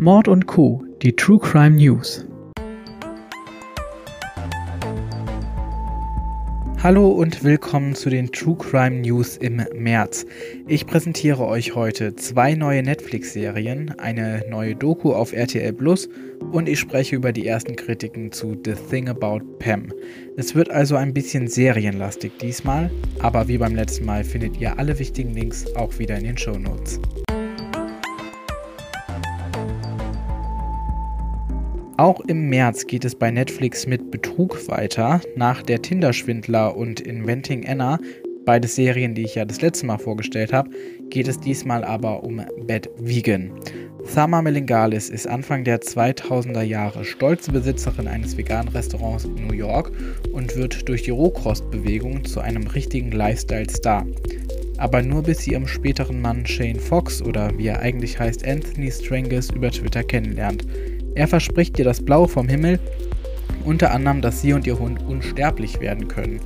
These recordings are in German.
Mord und Co., die True Crime News. Hallo und willkommen zu den True Crime News im März. Ich präsentiere euch heute zwei neue Netflix-Serien, eine neue Doku auf RTL Plus und ich spreche über die ersten Kritiken zu The Thing About Pam. Es wird also ein bisschen serienlastig diesmal, aber wie beim letzten Mal findet ihr alle wichtigen Links auch wieder in den Show Notes. Auch im März geht es bei Netflix mit Betrug weiter. Nach der Tinder-Schwindler und Inventing Anna, beide Serien, die ich ja das letzte Mal vorgestellt habe, geht es diesmal aber um Bad Vegan. Thama Melingalis ist Anfang der 2000er Jahre stolze Besitzerin eines veganen Restaurants in New York und wird durch die Rohkostbewegung zu einem richtigen Lifestyle-Star. Aber nur bis sie ihrem späteren Mann Shane Fox oder wie er eigentlich heißt Anthony Stranges über Twitter kennenlernt. Er verspricht ihr das Blaue vom Himmel, unter anderem, dass sie und ihr Hund unsterblich werden können,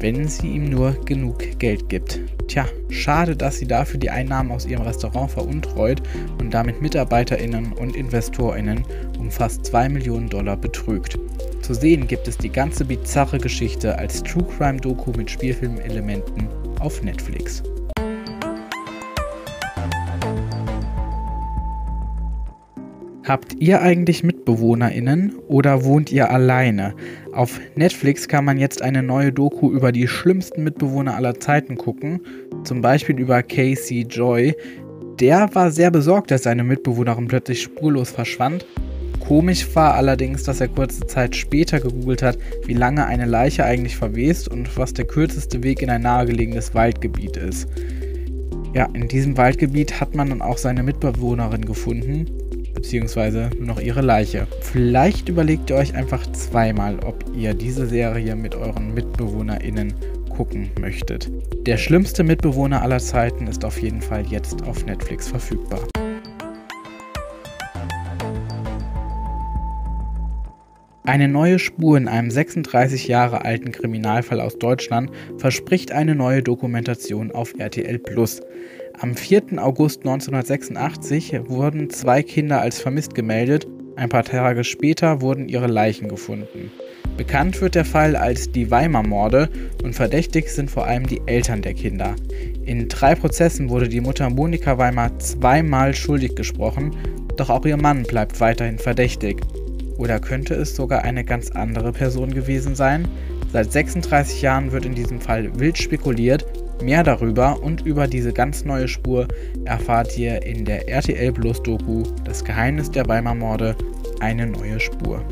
wenn sie ihm nur genug Geld gibt. Tja, schade, dass sie dafür die Einnahmen aus ihrem Restaurant veruntreut und damit MitarbeiterInnen und InvestorInnen um fast 2 Millionen Dollar betrügt. Zu sehen gibt es die ganze bizarre Geschichte als True Crime Doku mit Spielfilmelementen auf Netflix. Habt ihr eigentlich MitbewohnerInnen oder wohnt ihr alleine? Auf Netflix kann man jetzt eine neue Doku über die schlimmsten Mitbewohner aller Zeiten gucken, zum Beispiel über Casey Joy. Der war sehr besorgt, dass seine Mitbewohnerin plötzlich spurlos verschwand. Komisch war allerdings, dass er kurze Zeit später gegoogelt hat, wie lange eine Leiche eigentlich verwest und was der kürzeste Weg in ein nahegelegenes Waldgebiet ist. Ja, in diesem Waldgebiet hat man dann auch seine Mitbewohnerin gefunden beziehungsweise noch ihre Leiche. Vielleicht überlegt ihr euch einfach zweimal, ob ihr diese Serie mit euren MitbewohnerInnen gucken möchtet. Der schlimmste Mitbewohner aller Zeiten ist auf jeden Fall jetzt auf Netflix verfügbar. Eine neue Spur in einem 36 Jahre alten Kriminalfall aus Deutschland verspricht eine neue Dokumentation auf RTL Plus. Am 4. August 1986 wurden zwei Kinder als vermisst gemeldet, ein paar Tage später wurden ihre Leichen gefunden. Bekannt wird der Fall als die Weimar-Morde und verdächtig sind vor allem die Eltern der Kinder. In drei Prozessen wurde die Mutter Monika Weimar zweimal schuldig gesprochen, doch auch ihr Mann bleibt weiterhin verdächtig. Oder könnte es sogar eine ganz andere Person gewesen sein? Seit 36 Jahren wird in diesem Fall wild spekuliert, Mehr darüber und über diese ganz neue Spur erfahrt ihr in der RTL Plus Doku Das Geheimnis der Weimar Morde, eine neue Spur.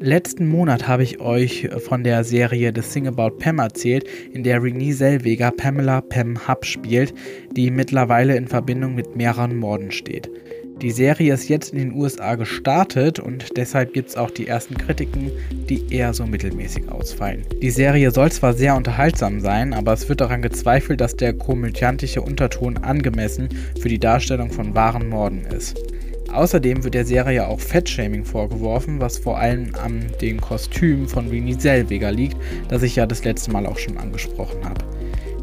Letzten Monat habe ich euch von der Serie The Thing About Pam erzählt, in der Renee Zellweger Pamela Pam Hub spielt, die mittlerweile in Verbindung mit mehreren Morden steht. Die Serie ist jetzt in den USA gestartet und deshalb gibt es auch die ersten Kritiken, die eher so mittelmäßig ausfallen. Die Serie soll zwar sehr unterhaltsam sein, aber es wird daran gezweifelt, dass der komödiantische Unterton angemessen für die Darstellung von wahren Morden ist. Außerdem wird der Serie auch Fettshaming vorgeworfen, was vor allem an den Kostümen von Renée Zellweger liegt, das ich ja das letzte Mal auch schon angesprochen habe.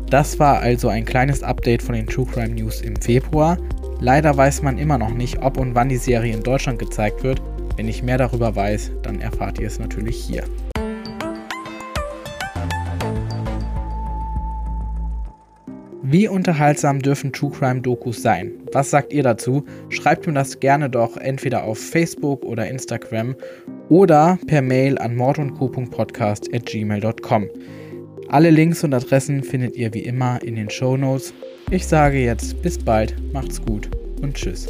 Das war also ein kleines Update von den True Crime News im Februar. Leider weiß man immer noch nicht, ob und wann die Serie in Deutschland gezeigt wird. Wenn ich mehr darüber weiß, dann erfahrt ihr es natürlich hier. Wie unterhaltsam dürfen True Crime Dokus sein? Was sagt ihr dazu? Schreibt mir das gerne doch entweder auf Facebook oder Instagram oder per Mail an mordundco.podcast@gmail.com. Alle Links und Adressen findet ihr wie immer in den Show Notes. Ich sage jetzt bis bald, macht's gut und tschüss.